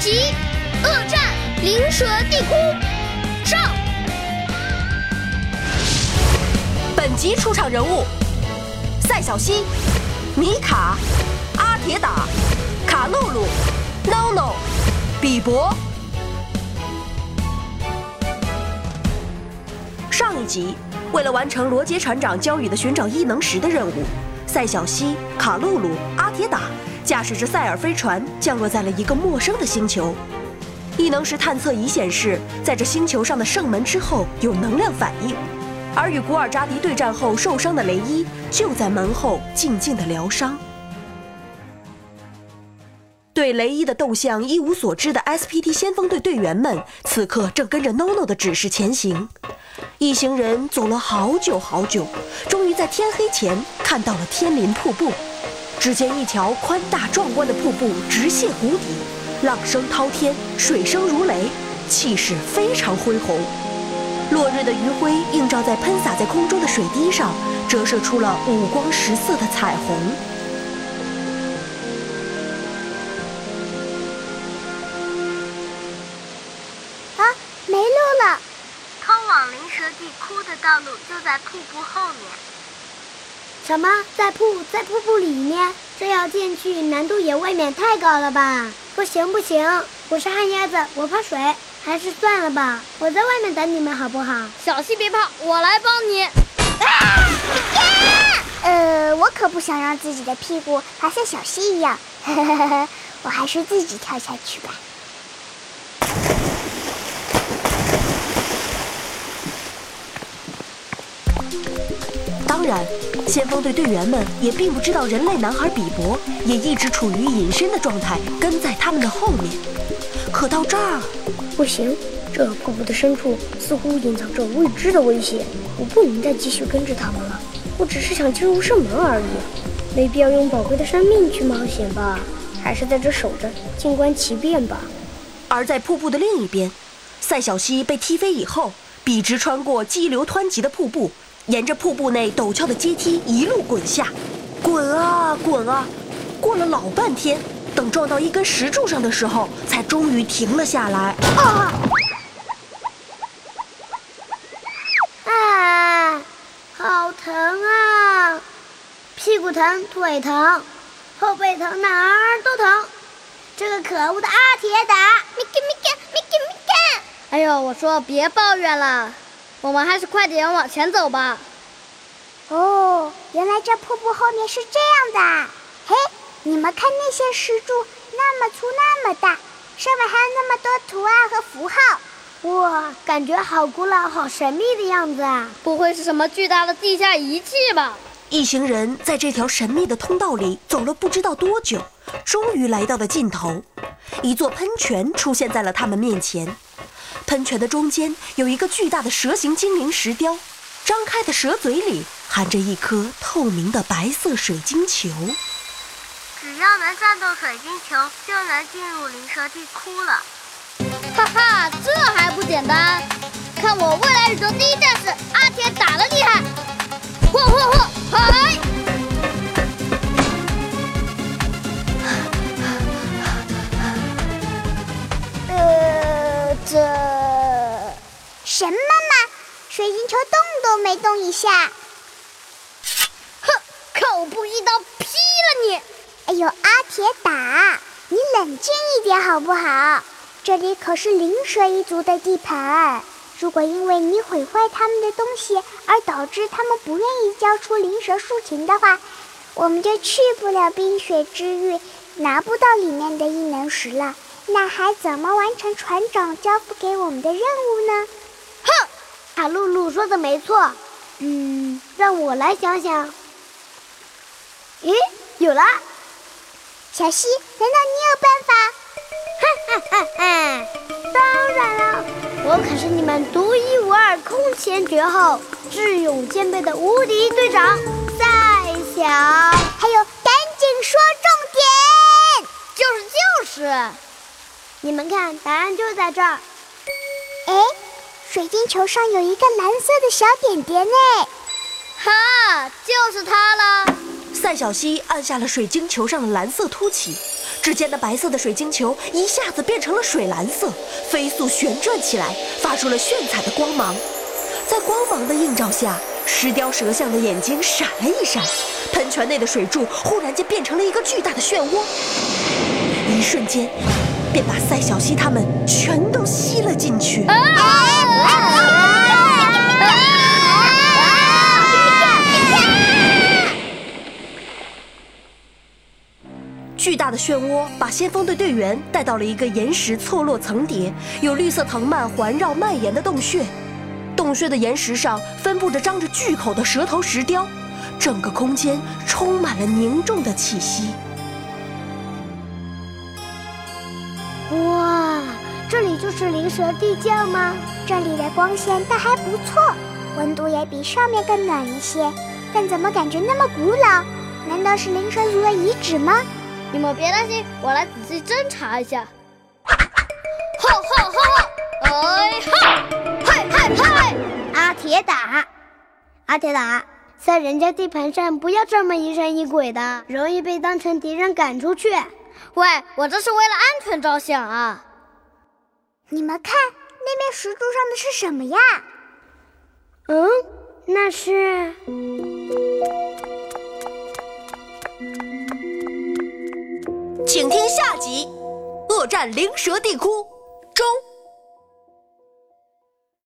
集恶战灵蛇地窟上。本集出场人物：赛小西、米卡、阿铁打、卡露露、NONO、比伯。上一集，为了完成罗杰船长交予的寻找异能石的任务，赛小西、卡露露、阿铁打驾驶着赛尔飞船降落在了一个陌生的星球。异能石探测仪显示，在这星球上的圣门之后有能量反应，而与古尔扎迪对战后受伤的雷伊就在门后静静的疗伤。对雷伊的动向一无所知的 SPD 先锋队队员们，此刻正跟着 NONO 的指示前行。一行人走了好久好久，终于在天黑前看到了天林瀑布。只见一条宽大壮观的瀑布直泻谷底，浪声滔天，水声如雷，气势非常恢宏。落日的余晖映照在喷洒在空中的水滴上，折射出了五光十色的彩虹。啊，没路了！通往灵蛇地窟的道路就在瀑布后面。什么？在瀑在瀑布里面？这要进去难度也未免太高了吧？不行不行，我是旱鸭子，我怕水，还是算了吧。我在外面等你们好不好？小溪别怕，我来帮你。呃，我可不想让自己的屁股爬像小溪一样，我还是自己跳下去吧。然，先锋队队员们也并不知道人类男孩比伯也一直处于隐身的状态，跟在他们的后面。可到这儿，不行，这瀑布的深处似乎隐藏着未知的危险，我不能再继续跟着他们了。我只是想进入圣门而已，没必要用宝贵的生命去冒险吧？还是在这守着，静观其变吧。而在瀑布的另一边，赛小西被踢飞以后，笔直穿过激流湍急的瀑布。沿着瀑布内陡峭的阶梯一路滚下，滚啊滚啊，过了老半天，等撞到一根石柱上的时候，才终于停了下来。啊！啊，好疼啊！屁股疼，腿疼，后背疼，哪儿都疼。这个可恶的阿铁打，咪干咪干咪干咪干！哎呦，我说别抱怨了。我们还是快点往前走吧。哦，原来这瀑布后面是这样的。嘿，你们看那些石柱，那么粗那么大，上面还有那么多图案和符号。哇，感觉好古老、好神秘的样子啊！不会是什么巨大的地下遗迹吧？一行人在这条神秘的通道里走了不知道多久，终于来到了尽头。一座喷泉出现在了他们面前。喷泉的中间有一个巨大的蛇形精灵石雕，张开的蛇嘴里含着一颗透明的白色水晶球。只要能转动水晶球，就能进入灵蛇地窟了。哈哈，这还不简单？看我未来宇宙第一战士阿什么嘛？水晶球动都没动一下。哼，看我不一刀劈了你！哎呦，阿铁打，你冷静一点好不好？这里可是灵蛇一族的地盘，如果因为你毁坏他们的东西而导致他们不愿意交出灵蛇竖琴的话，我们就去不了冰雪之域，拿不到里面的异能石了。那还怎么完成船长交付给我们的任务呢？卡露露说的没错。嗯，让我来想想。咦，有了！小西，难道你有办法？哈哈哈哈！当然了，我可是你们独一无二、空前绝后、智勇兼备的无敌队长再小。还有，赶紧说重点！就是就是。你们看，答案就在这儿。哎，水晶球上有一个蓝色的小点点呢。哈，就是它了。赛小西按下了水晶球上的蓝色凸起，只只见那白色的水晶球一下子变成了水蓝色，飞速旋转起来，发出了炫彩的光芒。在光芒的映照下，石雕蛇像的眼睛闪了一闪，喷泉内的水柱忽然间变成了一个巨大的漩涡，一瞬间便把赛小西他们全都吸了进去。巨大的漩涡把先锋队队员带到了一个岩石错落层叠、有绿色藤蔓环绕蔓延的洞穴。洞穴的岩石上分布着张着巨口的蛇头石雕，整个空间充满了凝重的气息。哇，这里就是灵蛇地窖吗？这里的光线倒还不错，温度也比上面更暖一些，但怎么感觉那么古老？难道是灵蛇族的遗址吗？你们别担心，我来仔细侦查一下。吼吼吼！哎哈！嗨嗨嗨！阿铁打，阿铁打，在人家地盘上不要这么疑神疑鬼的，容易被当成敌人赶出去。喂，我这是为了安全着想啊！你们看，那面石柱上的是什么呀？嗯，那是……集：恶战灵蛇地窟中。